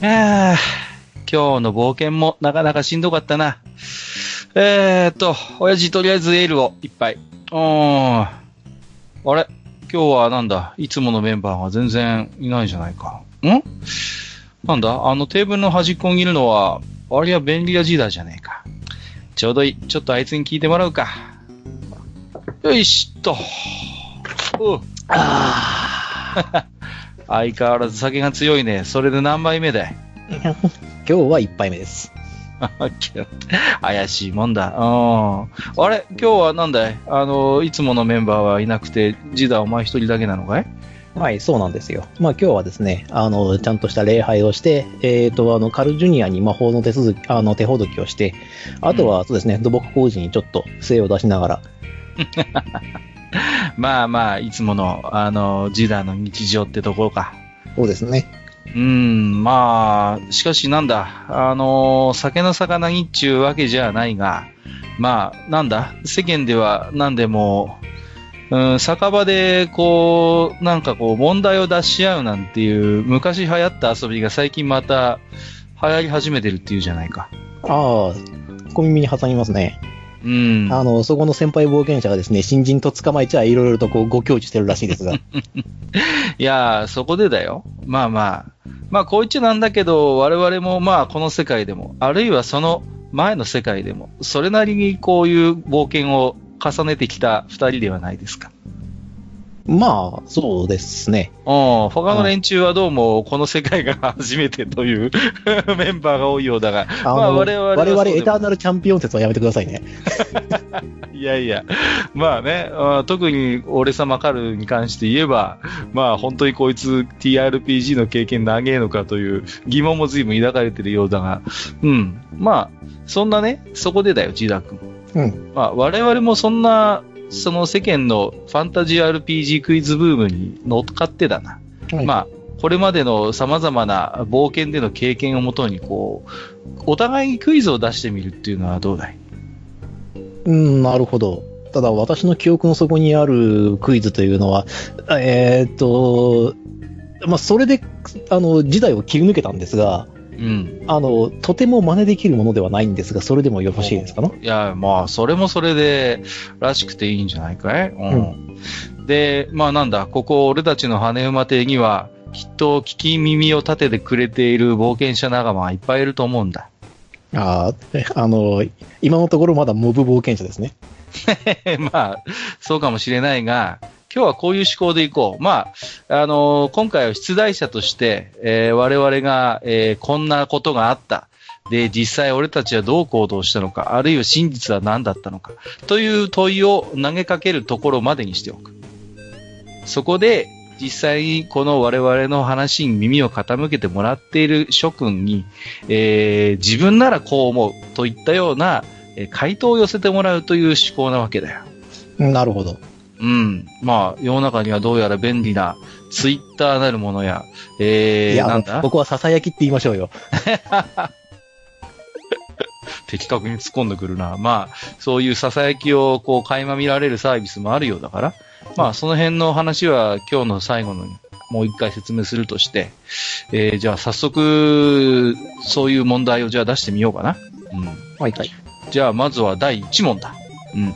あ今日の冒険もなかなかしんどかったな。えーっと、親父とりあえずエールをいっぱい。うーん。あれ？今日はなんだ？いつものメンバーが全然いないじゃないか。ん？なんだ？あのテーブルの端っこにいるのは、あれは便利屋時代じゃねえか。ちょうどいい。ちょっとあいつに聞いてもらうか。よいしっと。うあ 相変わらず酒が強いね。それで何杯目だい？今日は一杯目です。怪しいもんだ。うん。あれ？今日はなんだい？あの、いつものメンバーはいなくて、ジダお前一人だけなのかい？はい、そうなんですよ。まあ今日はですね、あの、ちゃんとした礼拝をして、えっ、と、あの、カルジュニアに魔法の手続き、あの、手ほどきをして、あとはそうですね、土木工事にちょっと精を出しながら、まあまあ、いつもの、あの、ジダの日常ってところか。そうですね。うん、まあ、しかしなんだ、あの、酒の魚にっちゅうわけじゃないが、まあ、なんだ、世間では何でも、うん、酒場で、こう、なんかこう、問題を出し合うなんていう、昔流行った遊びが最近また流行り始めてるっていうじゃないか。ああ、小耳に挟みますね。うん。あの、そこの先輩冒険者がですね、新人と捕まえちゃいろいろとこう、ご教授してるらしいですが。いやー、そこでだよ。まあまあ。まあ、こう言っちゃなんだけど、我々もまあ、この世界でも、あるいはその前の世界でも、それなりにこういう冒険を重ねてきた二人ではないですか。まあ、そうですね。うん。他の連中はどうも、この世界が初めてという メンバーが多いようだが、あの、まあ我々我々エターナルチャンピオン説はやめてくださいね。いやいや、まあね、あー特に俺様カルに関して言えば、まあ本当にこいつ TRPG の経験長えのかという疑問も随分抱かれてるようだが、うん。まあ、そんなね、そこでだよ、ジダ君。うん。まあ我々もそんな、その世間のファンタジー RPG クイズブームに乗っかってだな。はいまあ、これまでの様々な冒険での経験をもとに、こう、お互いにクイズを出してみるっていうのはどうだい？うん、なるほど。ただ、私の記憶の底にあるクイズというのは、えーっと、まあ、それで、あの、時代を切り抜けたんですが、うん。あの、とても真似できるものではないんですが、それでもよろしいですか？ないや、まあ、それもそれで、らしくていいんじゃないかい？うん。で、まあなんだ、ここ俺たちの羽馬邸には、きっと聞き耳を立ててくれている冒険者仲間がいっぱいいると思うんだ。あーあの、今のところまだモブ冒険者ですね。まあ、そうかもしれないが、今日はこういう思考でいこう。まあ、あの今回は出題者として、えー我々が、えーこんなことがあった。で、実際俺たちはどう行動したのか、あるいは真実は何だったのか、という問いを投げかけるところまでにしておく。そこで、実際にこの我々の話に耳を傾けてもらっている諸君に、えー自分ならこう思うといったような、え回答を寄せてもらうという思考なわけだよ。なるほど。うん。まあ、世の中にはどうやら便利なツイッターなるものや、えー、いや、なんだ？僕はささやきって言いましょうよ。的確に突っ込んでくるな。まあ、そういう囁きをこう垣間見られるサービスもあるようだから、まあ、その辺の話は今日の最後のもう一回説明するとして、えー、じゃあ早速、そういう問題をじゃあ出してみようかな。うん。はいはい。じゃあ、まずは第1問だ。うん。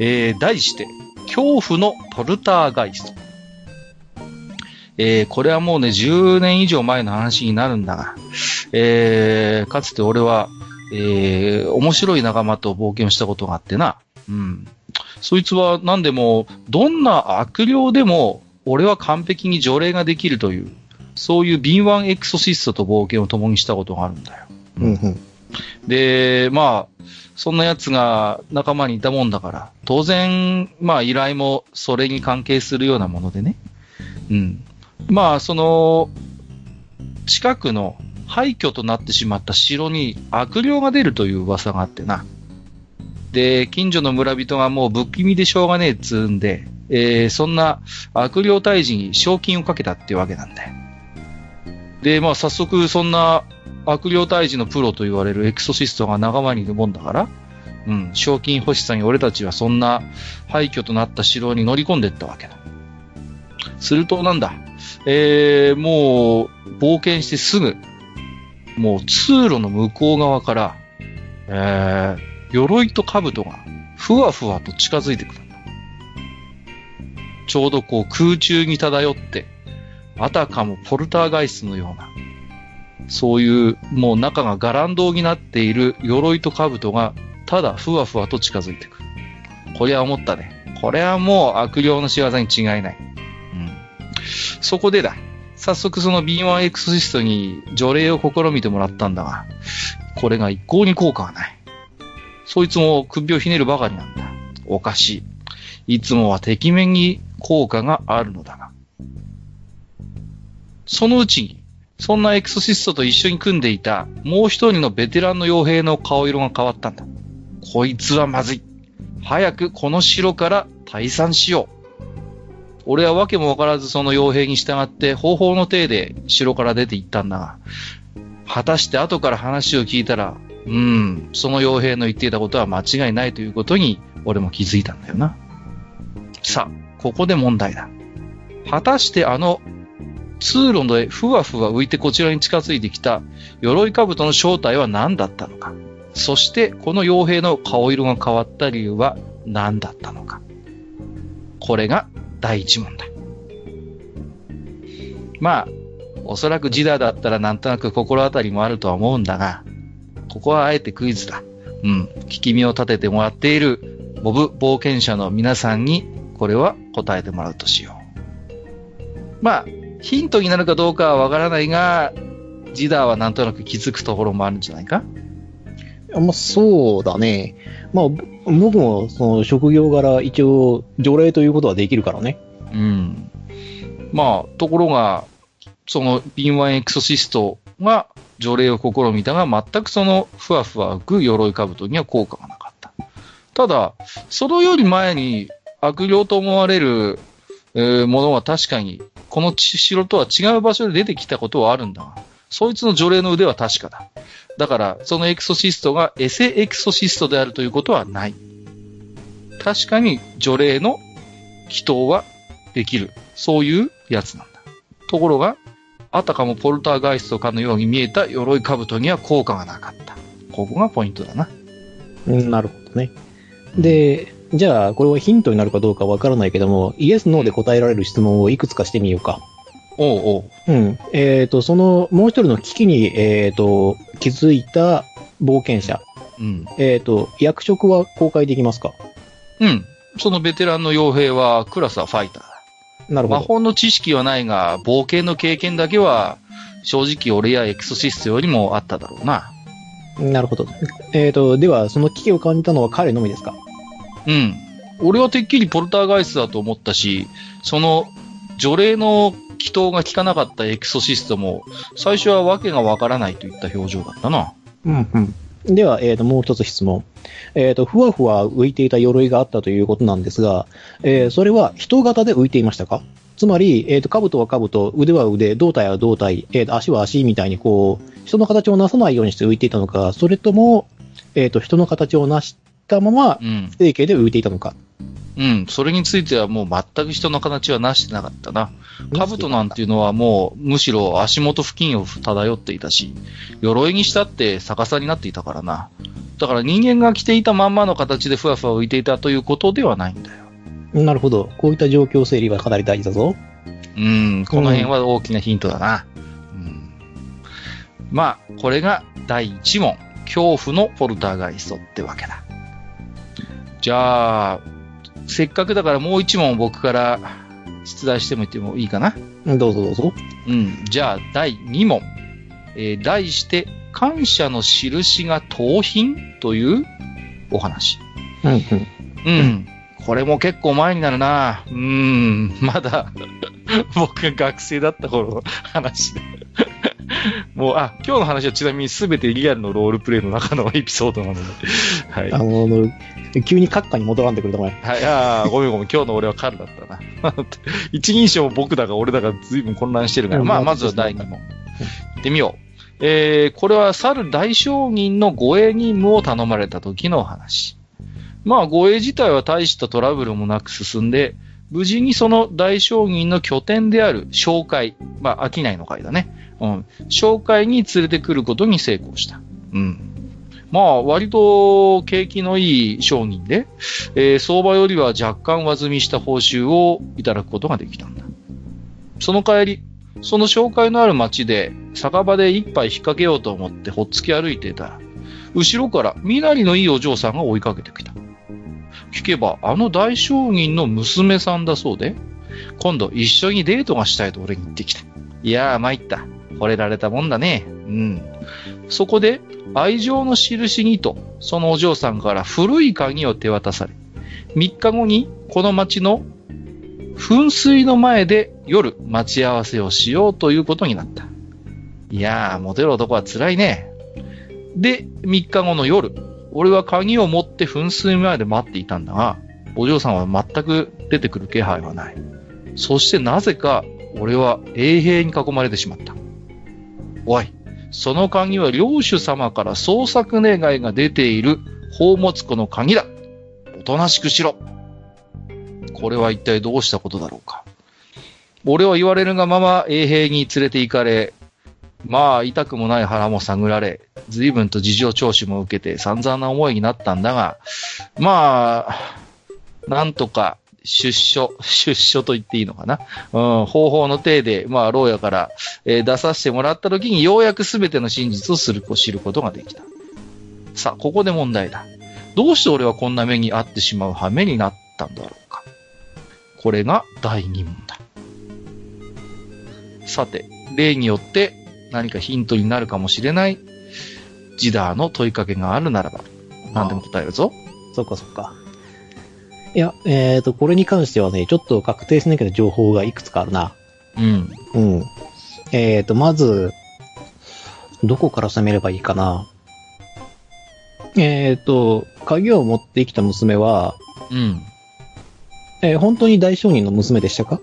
えー、題して、恐怖のポルターガイスト。えー、これはもうね、10年以上前の話になるんだが、えー、かつて俺は、えー、面白い仲間と冒険をしたことがあってな。うん。そいつは何でも、どんな悪霊でも、俺は完璧に除霊ができるという、そういう敏腕エクソシストと冒険を共にしたことがあるんだよ。うんうん。で、まあ、そんな奴が仲間にいたもんだから、当然、まあ依頼もそれに関係するようなものでね。うん。まあ、その、近くの廃墟となってしまった城に悪霊が出るという噂があってな。で、近所の村人がもう不気味でしょうがねえっつうんで、えーそんな悪霊退治に賞金をかけたっていうわけなんだよ。で、まあ早速そんな悪霊退治のプロと言われるエクソシストが仲間にいるもんだから、うん、賞金欲しさに俺たちはそんな廃墟となった城に乗り込んでいったわけだ。するとなんだ、えー、もう冒険してすぐ、もう通路の向こう側から、えー、鎧と兜がふわふわと近づいてくるんだ。ちょうどこう空中に漂って、あたかもポルターガイスのような、そういうもう中がガランドになっている鎧と兜がただふわふわと近づいてくる。これは思ったね。これはもう悪霊の仕業に違いない。うん。そこでだ。早速その B1 エクソシストに除霊を試みてもらったんだが、これが一向に効果がない。そいつも首をひねるばかりなんだ。おかしい。いつもは敵面に効果があるのだが。そのうちに、そんなエクソシストと一緒に組んでいたもう一人のベテランの傭兵の顔色が変わったんだ。こいつはまずい。早くこの城から退散しよう。俺は訳もわからずその傭兵に従って方法の体で城から出て行ったんだが、果たして後から話を聞いたら、うん、その傭兵の言っていたことは間違いないということに俺も気づいたんだよな。さあ、ここで問題だ。果たしてあの通路でふわふわ浮いてこちらに近づいてきた鎧兜の正体は何だったのか。そしてこの傭兵の顔色が変わった理由は何だったのか。これが第一問だ。まあ、おそらくジダだったらなんとなく心当たりもあるとは思うんだが、ここはあえてクイズだ。うん。聞き身を立ててもらっているボブ冒険者の皆さんにこれは答えてもらうとしよう。まあ、ヒントになるかどうかはわからないが、ジダーはなんとなく気づくところもあるんじゃないか？まあ、そうだね。まあ、ぼ僕もその職業柄一応除霊ということはできるからね。うん。まあ、ところが、その敏腕エクソシストが除霊を試みたが、全くそのふわふわ浮く鎧兜には効果がなかった。ただ、そのより前に悪霊と思われる、えーものは確かに、この城とは違う場所で出てきたことはあるんだが、そいつの除霊の腕は確かだ。だから、そのエクソシストがエセエクソシストであるということはない。確かに除霊の祈祷はできる。そういうやつなんだ。ところが、あたかもポルターガイストかのように見えた鎧兜には効果がなかった。ここがポイントだな。うんなるほどね。で、じゃあ、これはヒントになるかどうかわからないけども、イエス、ノーで答えられる質問をいくつかしてみようか。おうおう。うん。えっ、と、その、もう一人の危機に、えっ、と、気づいた冒険者。うん。えっ、と、役職は公開できますか？うん。そのベテランの傭兵は、クラスはファイターなるほど。法の知識はないが、冒険の経験だけは、正直俺やエクソシストよりもあっただろうな。なるほど。えっ、と、では、その危機を感じたのは彼のみですか？うん。俺はてっきりポルターガイストだと思ったし、その、除霊の祈祷が効かなかったエクソシストも、最初は訳がわからないといった表情だったな。うんうん。では、えっ、と、もう一つ質問。えっ、と、ふわふわ浮いていた鎧があったということなんですが、えーそれは人型で浮いていましたか？つまり、えっ、と、兜は兜、腕は腕、胴体は胴体、えーと、足は足みたいにこう、人の形をなさないようにして浮いていたのか、それとも、えっ、と、人の形をなしたまま、うん。成形で浮いていたのか。うん。それについてはもう全く人の形はなしてなかったな。兜なんていうのはもう、むしろ足元付近を漂っていたし、鎧にしたって逆さになっていたからな。だから人間が着ていたまんまの形でふわふわ浮いていたということではないんだよ。なるほど。こういった状況整理はかなり大事だぞ。うん、この辺は大きなヒントだな。うん、まあ、これが第1問。恐怖のポルターガイストってわけだ。じゃあ、せっかくだからもう1問僕から出題してみてもいいかな？うんどうぞどうぞ。うん。じゃあ、第2問。えー題して、感謝の印が盗品というお話。うんうん。うん。これも結構前になるな。うん。まだ、僕が学生だった頃の話で。もう、あ、今日の話はちなみに全てリアルのロールプレイの中のエピソードなので。はい。あの、急に閣下に戻らんでくれたまえ。はい、あーごめんごめん、今日の俺はカルだったな。一人称も僕だが俺だが随分混乱してるから、うんまあ、まずは第2問。行ってみよう。えー、これは猿大将軍の護衛任務を頼まれた時のお話。まあ、護衛自体は大したトラブルもなく進んで、無事にその大将軍の拠点である紹介、まあ、商いの会だね。うん。紹介に連れてくることに成功した。うん。まあ、割と景気のいい商人で、えー相場よりは若干上積みした報酬をいただくことができたんだ。その帰り、その紹介のある町で、酒場で一杯引っ掛けようと思ってほっつき歩いていたら、後ろから身なりのいいお嬢さんが追いかけてきた。聞けば、あの大将人の娘さんだそうで、今度一緒にデートがしたいと俺に言ってきた。いやー参った。惚れられたもんだね。うん。そこで、愛情の印にと、そのお嬢さんから古い鍵を手渡され、3日後にこの町の噴水の前で夜待ち合わせをしようということになった。いやー、モテる男は辛いね。で、3日後の夜、俺は鍵を持って噴水前で待っていたんだが、お嬢さんは全く出てくる気配はない。そしてなぜか、俺は衛兵に囲まれてしまった。おい、その鍵は領主様から捜索願いが出ている宝物庫の鍵だ。おとなしくしろ。これは一体どうしたことだろうか。俺は言われるがまま衛兵に連れて行かれ、まあ、痛くもない腹も探られ、随分と事情聴取も受けて散々な思いになったんだが、まあ、なんとか出所、出所と言っていいのかな？うん、方法の体で、まあ、牢屋から、えー出させてもらった時にようやく全ての真実をする知ることができた。さあ、ここで問題だ。どうして俺はこんな目に遭ってしまう羽目になったんだろうか？これが第2問だ。さて、例によって何かヒントになるかもしれないジダーの問いかけがあるならば、何でも答えるぞ。そっかそっか。いや、えっ、と、これに関してはね、ちょっと確定しなきゃ情報がいくつかあるな。うん。うん。えっ、と、まず、どこから攻めればいいかな。えっ、と、鍵を持ってきた娘は、うん。えー本当に大商人の娘でしたか？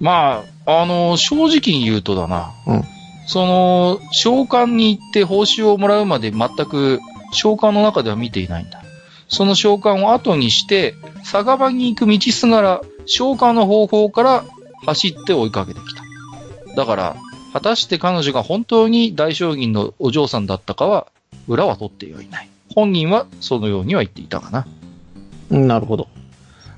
まあ、あの、正直に言うとだな。うんその、召喚に行って報酬をもらうまで全く召喚の中では見ていないんだ。その召喚を後にして、酒場に行く道すがら、召喚の方法から走って追いかけてきた。だから、果たして彼女が本当に大将軍のお嬢さんだったかは、裏は取ってはいない。本人はそのようには言っていたかな。うん、なるほど。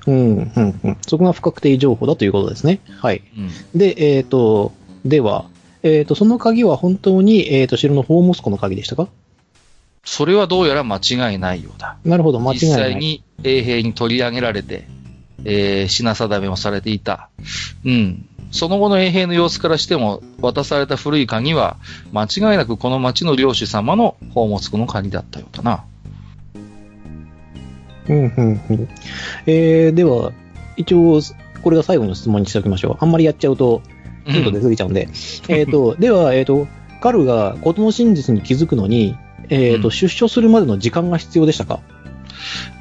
うん、うん、うん。そこが不確定情報だということですね。はい。うん。で、えっ、と、では、えっ、と、その鍵は本当に、えっ、と、城の宝物庫の鍵でしたか？それはどうやら間違いないようだ。なるほど、間違い実ない。際に衛兵に取り上げられて、えー品定めもされていた。うん。その後の衛兵の様子からしても、渡された古い鍵は、間違いなくこの町の領主様の宝物庫の鍵だったようだな。うん、うん、うん。えー、では、一応、これが最後の質問にしておきましょう。あんまりやっちゃうと、ヒント出過ぎちゃうんで。えっと、では、えっ、と、カルが事の真実に気づくのに、えっ、と、うん出所するまでの時間が必要でしたか？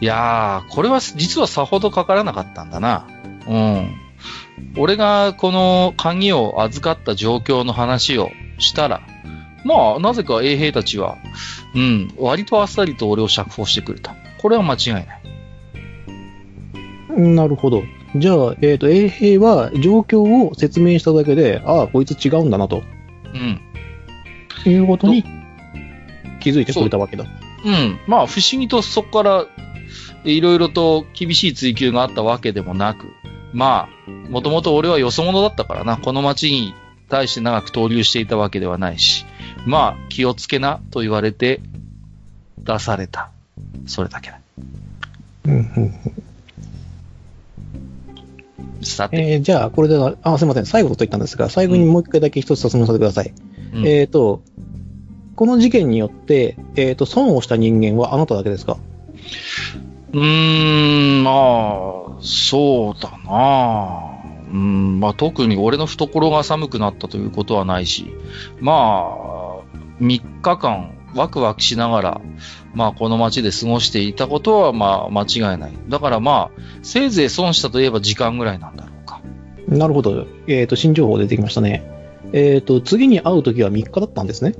いやー、これは実はさほどかからなかったんだな。うん。俺がこの鍵を預かった状況の話をしたら、まあ、なぜか衛兵たちは、うん、割とあっさりと俺を釈放してくれた。これは間違いない。うんなるほど。じゃあ、えっ、と、衛兵は状況を説明しただけで、ああ、こいつ違うんだな、とうん。いうことに気づいてくれたわけだ。うん。まあ、不思議とそこから、いろいろと厳しい追求があったわけでもなく、まあ、もともと俺はよそ者だったからな、この町に対して長く投留していたわけではないし、まあ、気をつけなと言われて出された。それだけだ。うんうんさて、えーじゃあ、これでは、あ、すいません、最後と言ったんですが、最後にもう一回だけ一つ質問させてください。うん。えっ、と、この事件によって、えっ、と、損をした人間はあなただけですか？うーん、まあ、そうだな。うん、まあ特に俺の懐が寒くなったということはないし、まあ、3日間ワクワクしながら、まあこの街で過ごしていたことはまあ間違いない。だからまあ、せいぜい損したといえば時間ぐらいなんだろうか。なるほど。えっ、と、新情報出てきましたね。えっ、と、次に会うときは3日だったんですね。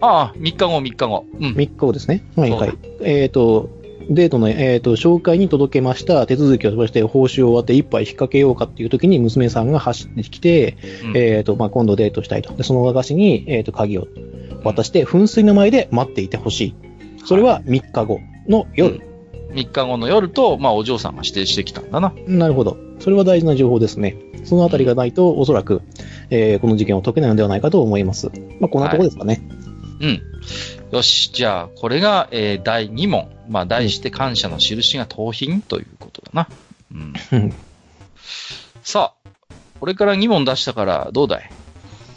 ああ、3日後、3日後。うん。3日後ですね。はいはい。えっ、と、デートの、えっ、と、紹介に届けました。手続きをしまして、報酬を終わって一杯引っ掛けようかっていう時に娘さんが走ってきて、うんえっ、と、まあ、今度デートしたいと。で、その和菓子に、えっ、と、鍵を渡して、噴水の前で待っていてほしい。それは3日後の夜。3日後の夜と、まあ、お嬢さんが指定してきたんだな。なるほど。それは大事な情報ですね。そのあたりがないと、おそらく、えーこの事件を解けないのではないかと思います。まあ、こんなとこですかね。うん。よし。じゃあ、これが、えー第2問。まあ、題して感謝の印が盗品ということだな。うんさあ、これから2問出したから、どうだい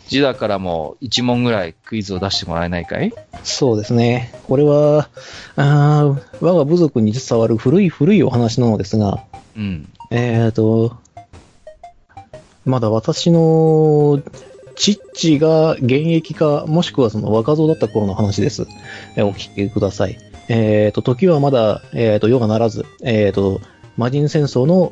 ジダからも1問ぐらいクイズを出してもらえないかい？そうですね。これは、あー我が部族に伝わる古い古いお話なのですが、うん。えーと、まだ私の、チッチが現役か、もしくはその若造だった頃の話です。えーお聞きください。えーと、時はまだ、えーと、世がならず、えーと、魔人戦争の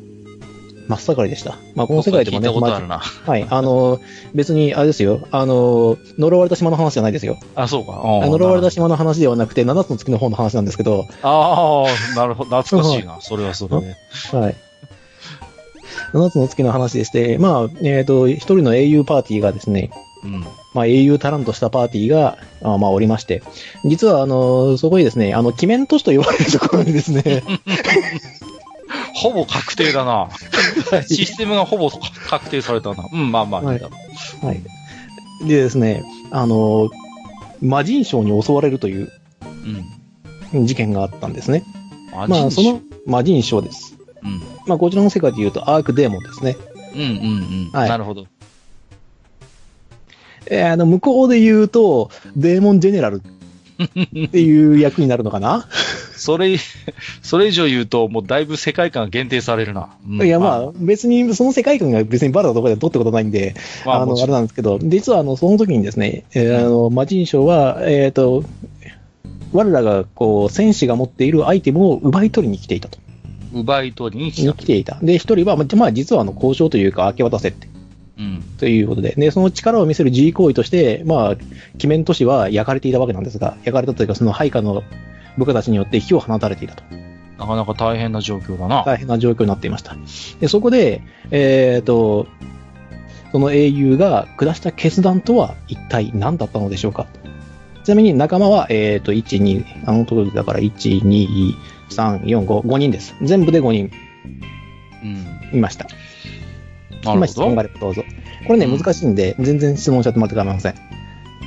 真っ盛りでした。まあ、この世界でもね、聞いたことあ。はい、あの、別に、あれですよ、あの、呪われた島の話じゃないですよ。あ、そうか。呪われたし。島の話ではなくて、7つの月の方の話なんですけど、ああ、なるほど。懐かしいな。それはそれで。はい。7つの月の話でして、まあ、えっ、と、一人の英雄パーティーがですね、うん。まあ、英雄タランとしたパーティーが、あまあ、おりまして、実は、あの、そこにですね、あの、鬼面都市と呼ばれるところにですね、ほぼ確定だな。システムがほぼ確定されたな。うん、まあまあ、いいだろはい。でですね、あの、魔人賞に襲われるというう。うん。事件があったんですね。ままあ、その、魔人賞です。うん。まあ、こちらの世界で言うと、アークデーモンですね。うんうんうん。はいなるほど。えーあの、向こうで言うと、デーモンジェネラルっていう役になるのかな？それ、それ以上言うと、もうだいぶ世界観が限定されるな。うんいや、まあ、別に、その世界観が別にバラのところで取ってことないんで、まあ、あの、あれなんですけど、実は、あの、その時にですね、えーあの、魔人賞は、えっ、と、我らが、こう、戦士が持っているアイテムを奪い取りに来ていたと。奪い取りに来たに来。ていた。で、一人は、まあ、まあ実は、あの、交渉というか、明け渡せって、うん。ということで、で、その力を見せる自慰行為として、まあ、鬼面都市は焼かれていたわけなんですが、焼かれたというか、その配下の部下たちによって火を放たれていたと。なかなか大変な状況だな。大変な状況になっていました。で、そこで、えっ、と、その英雄が下した決断とは一体何だったのでしょうかちなみに仲間は、えっ、と、1、2、あの時だから1、2、3、4、5、5人です。全部で5人うん。いました。なるほ今質問があればどうぞ。これね、うん難しいんで、全然質問しちゃってもらって構いません。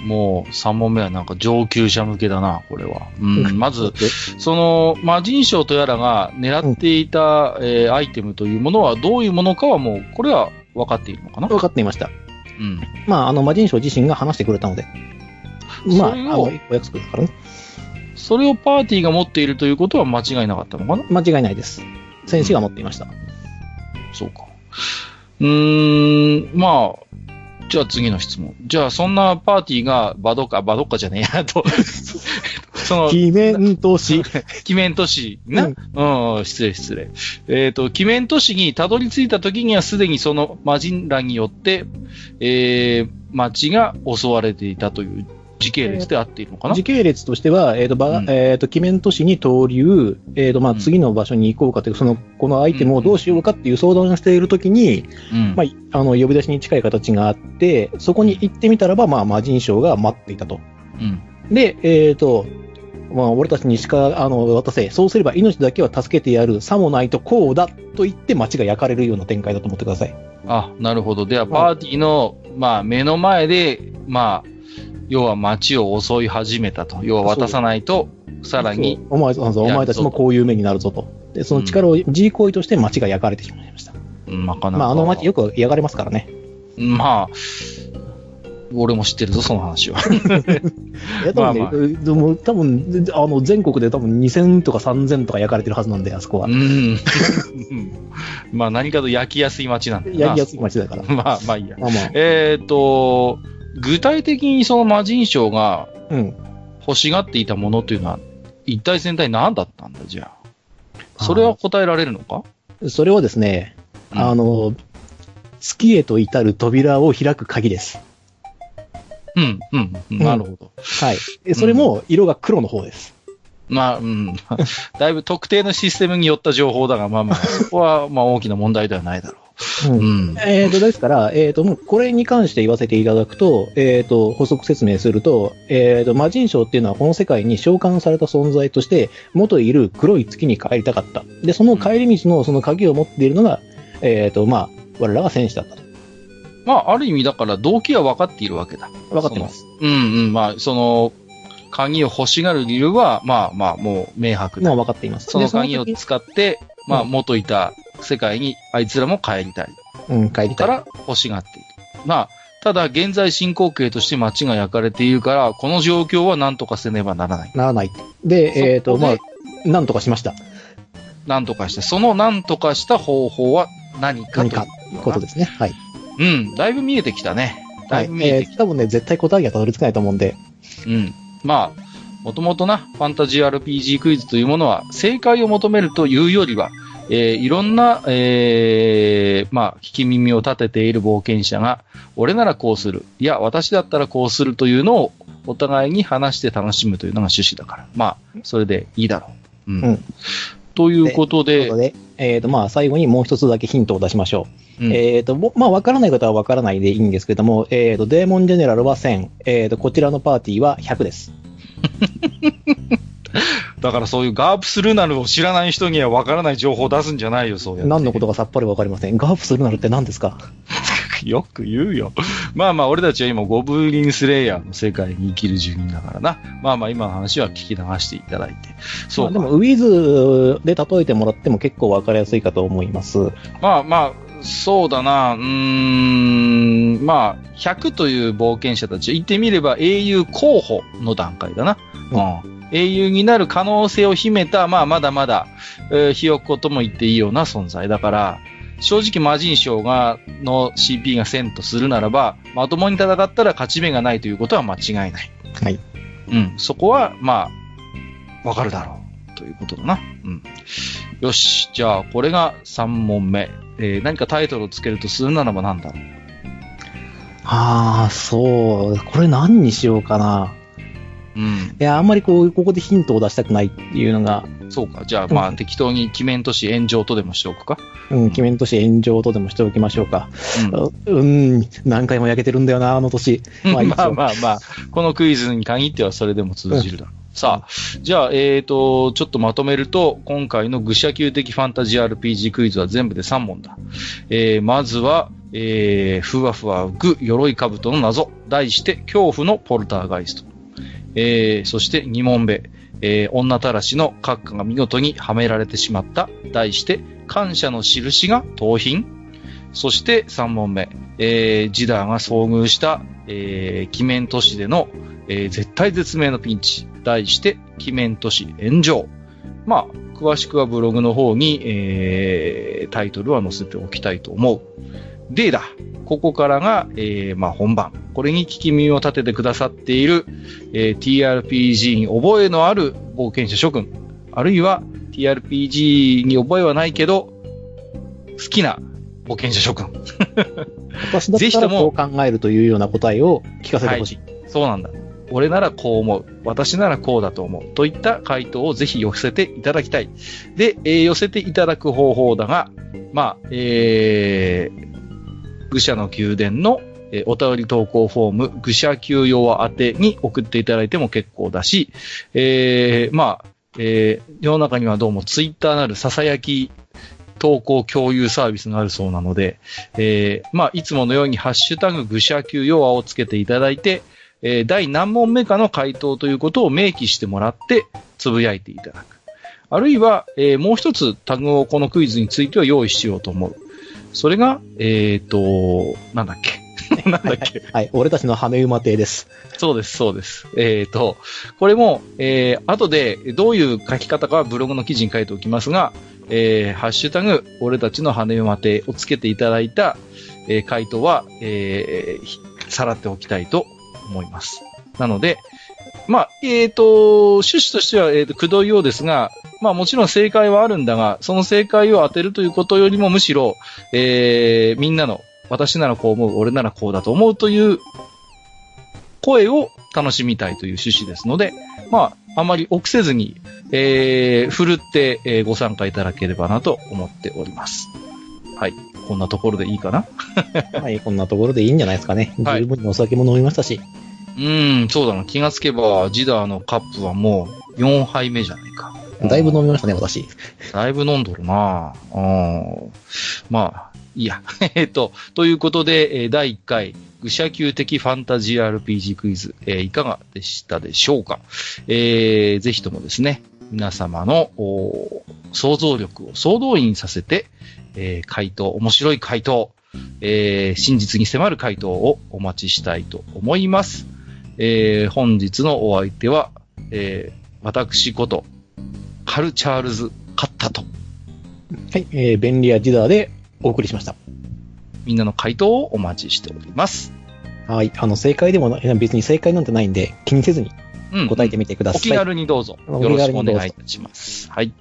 ど。もう、3問目はなんか上級者向けだな、これは。うん。まず、その、魔人賞とやらが狙っていた、えーアイテムというものはどういうものかはもう、これは分かっているのかな？分かっていました。うん。まあ、あの、魔人賞自身が話してくれたので。まあ、あの、お約束ですからね。それをパーティーが持っているということは間違いなかったのかな？間違いないです。戦士が持っていました。そうか。うーん、まあ、じゃあ次の質問。じゃあそんなパーティーがバドカ、バドカじゃねえや と、その、鬼面都市。キメン都市な、うん、失礼失礼。えっ、と、キメン都市にたどり着いた時にはすでにその魔人らによって、えー、町が襲われていたという時系列であっているのかな、時系列としては、えっ、と、ば、うんえっ、と、鬼面都市に投留、えっ、と、まあ、うん次の場所に行こうかという、その、このアイテムをどうしようかっていう相談をしているときに、うん。まあ、あの、呼び出しに近い形があって、そこに行ってみたらば、まあ、魔人賞が待っていたと。うん。で、えっ、と、まあ、俺たちにしか、あの、渡せ。そうすれば命だけは助けてやる。さもないとこうだ。と言って街が焼かれるような展開だと思ってください。あ、なるほど。では、パーティーの、まあ、目の前で、まあ、要は街を襲い始めたと。要は渡さないと、さらに、お前、お前たちもこういう目になるぞと。で、その力を、自慰行為として街が焼かれてしまいました。うんなかなか。まあ、あの街よく焼かれますからね。まあ、俺も知ってるぞ、その話は。いや、多分ね、まあまあでも、多分、あの、全国で多分2000とか3000とか焼かれてるはずなんで、あそこはう。ん。まあ、何かと焼きやすい街なんだ。焼きやすい街だから。まあ、まあいいや。まあまあ、えっ、と、具体的にその魔人賞がうん。欲しがっていたものというのは、一体全体何だったんだ、じゃあ？それは答えられるのか？それはですね、うんあの、月へと至る扉を開く鍵です。うん、うん、うんなるほど。はい。でそれも色が黒の方です。まあ、うん。だいぶ特定のシステムによった情報だが、まあまあ、そこは、まあ大きな問題ではないだろうんう。うん。えーと、ですから、えーと、もうこれに関して言わせていただくと、えーと、補足説明すると、えーと、魔人賞っていうのはこの世界に召喚された存在として、元いる黒い月に帰りたかった。で、その帰り道のその鍵を持っているのが、えーと、まあ、我らが戦士だったと。まあ、ある意味だから動機は分かっているわけだ。分かってます。うんうん。まあ、その、鍵を欲しがる理由は、まあまあ、もう明白だ。もう分かっています。そので鍵を時使って、まあ、うん元いた世界にあいつらも帰りたい。うん、帰りたい。から欲しがっている。まあ、ただ現在進行形として街が焼かれているから、この状況は何とかせねばならない。ならない。で、えっ、と、そこでまあ、なんとかしました。何とかして、その何とかした方法は何かという何か、ことですね。はい。うん、だいぶ見えてきたね。だはいい。ぶ見えてきた。えー、多分ね、絶対答えにはたどり着かないと思うんで、うん。まあ、もともとな、ファンタジー RPG クイズというものは、正解を求めるというよりは、えーいろんな、えーまあ、聞き耳を立てている冒険者が、俺ならこうする。いや、私だったらこうするというのを、お互いに話して楽しむというのが趣旨だから。まあ、それでいいだろう。うん。うんということで、ことで、えっ、と、まあ、最後にもう一つだけヒントを出しましょう。うんえっ、と、もまあ、わからない方はわからないでいいんですけども、えっ、と、デーモンジェネラルは1000、えっ、と、こちらのパーティーは100です。だからそういうガープスルナルを知らない人にはわからない情報を出すんじゃないよ、そうやって。何のことかさっぱりわかりません。ガープするなるって何ですか？よく言うよ。まあまあ、俺たちは今、ゴブリンスレイヤーの世界に生きる住人だからな。まあまあ、今の話は聞き流していただいて。そうでも、ウィズで例えてもらっても結構わかりやすいかと思います。まあまあ、そうだな。うーん、まあ、100という冒険者たち、言ってみれば英雄候補の段階だな。うん。英雄になる可能性を秘めた、まあ、まだまだ、えーひよっことも言っていいような存在だから、正直魔人賞が、の CP が1000とするならば、まともに戦ったら勝ち目がないということは間違いない。はい。うん。そこは、まあ、わかるだろう。ということだな。うん。よし。じゃあ、これが3問目。えー何かタイトルをつけるとするならば何だろう？ああ、そう。これ何にしようかな。うん。いや、あんまりこう、ここでヒントを出したくないっていうのが、そうか。じゃあ、まあ、うん適当に鬼面都市炎上とでもしておくか。うん、鬼面都市炎上とでもしておきましょうか。うん。ううん、何回も焼けてるんだよな、あの年。まあまあよまあまあ、このクイズに限ってはそれでも通じるだろう。さあ、じゃあ、えーと、ちょっとまとめると、今回の愚者級的ファンタジー RPG クイズは全部で3問だ。えー、まずは、えー、ふわふわ浮く鎧兜の謎。題して、恐怖のポルターガイスト。えー、そして2問目。えー、女たらしの閣下が見事にはめられてしまった。題して、感謝の印が盗品。そして3問目。えー、ジダーが遭遇した、えー、鬼面都市での、えー絶対絶命のピンチ。題して、鬼面都市炎上。まあ、詳しくはブログの方に、えー、タイトルは載せておきたいと思う。でだ。ここからが、えー、まあ本番。これに聞き耳を立ててくださっている、えー TRPG に覚えのある冒険者諸君。あるいは TRPG に覚えはないけど、好きな冒険者諸君。私だったらぜひともこう考えるというような答えを聞かせてほしい。そうなんだ。俺ならこう思う。私ならこうだと思う。といった回答をぜひ寄せていただきたい。で、えー寄せていただく方法だが、まあ、えー、愚者の宮殿の、えお便り投稿フォーム、愚者級用宛てに送っていただいても結構だし、えー、まあ、えー世の中にはどうもツイッターなるささやき投稿共有サービスがあるそうなので、えーまあ、いつものようにハッシュタグ愚者級用をつけていただいて、え第何問目かの回答ということを明記してもらって、つぶやいていただく。あるいは、えもう一つタグをこのクイズについては用意しようと思う。それが、えっ、と、なんだっけ？なんだっけ？はい。俺たちの羽馬亭です。そうです、そうです。えっ、と、これも、えー、後でどういう書き方かはブログの記事に書いておきますが、えー、ハッシュタグ、俺たちの羽馬亭をつけていただいた、えー回答は、えーひさらっておきたいと思います。なので、まあ、えっ、と、趣旨としては、えーと、くどいようですが、まあもちろん正解はあるんだが、その正解を当てるということよりもむしろ、えーみんなの、私ならこう思う、俺ならこうだと思うという声を楽しみたいという趣旨ですので、まあ、あまり臆せずに、えー、ふるって、えーご参加いただければなと思っております。はい。こんなところでいいかな？はい、こんなところでいいんじゃないですかね。はい十分にお酒も飲みましたし。うーん、そうだな。気がつけば、ジダーのカップはもう4杯目じゃないか。だいぶ飲みましたね、私。だいぶ飲んどるなうん。まあ、いいや。えっと、ということで、えー第1回、愚者級的ファンタジー RPG クイズ、えーいかがでしたでしょうか？えーぜひともですね、皆様のおー想像力を総動員させて、えー回答、面白い回答、えー真実に迫る回答をお待ちしたいと思います。えー本日のお相手は、えー私こと、カル・チャールズ・カッタと、はい、えー、便利屋ジダーでお送りしました。みんなの回答をお待ちしております。はい、あの、正解でもない、別に正解なんてないんで、気にせずにうん。答えてみてください。お気軽にどうぞ。およろしくお願いいたします。はい。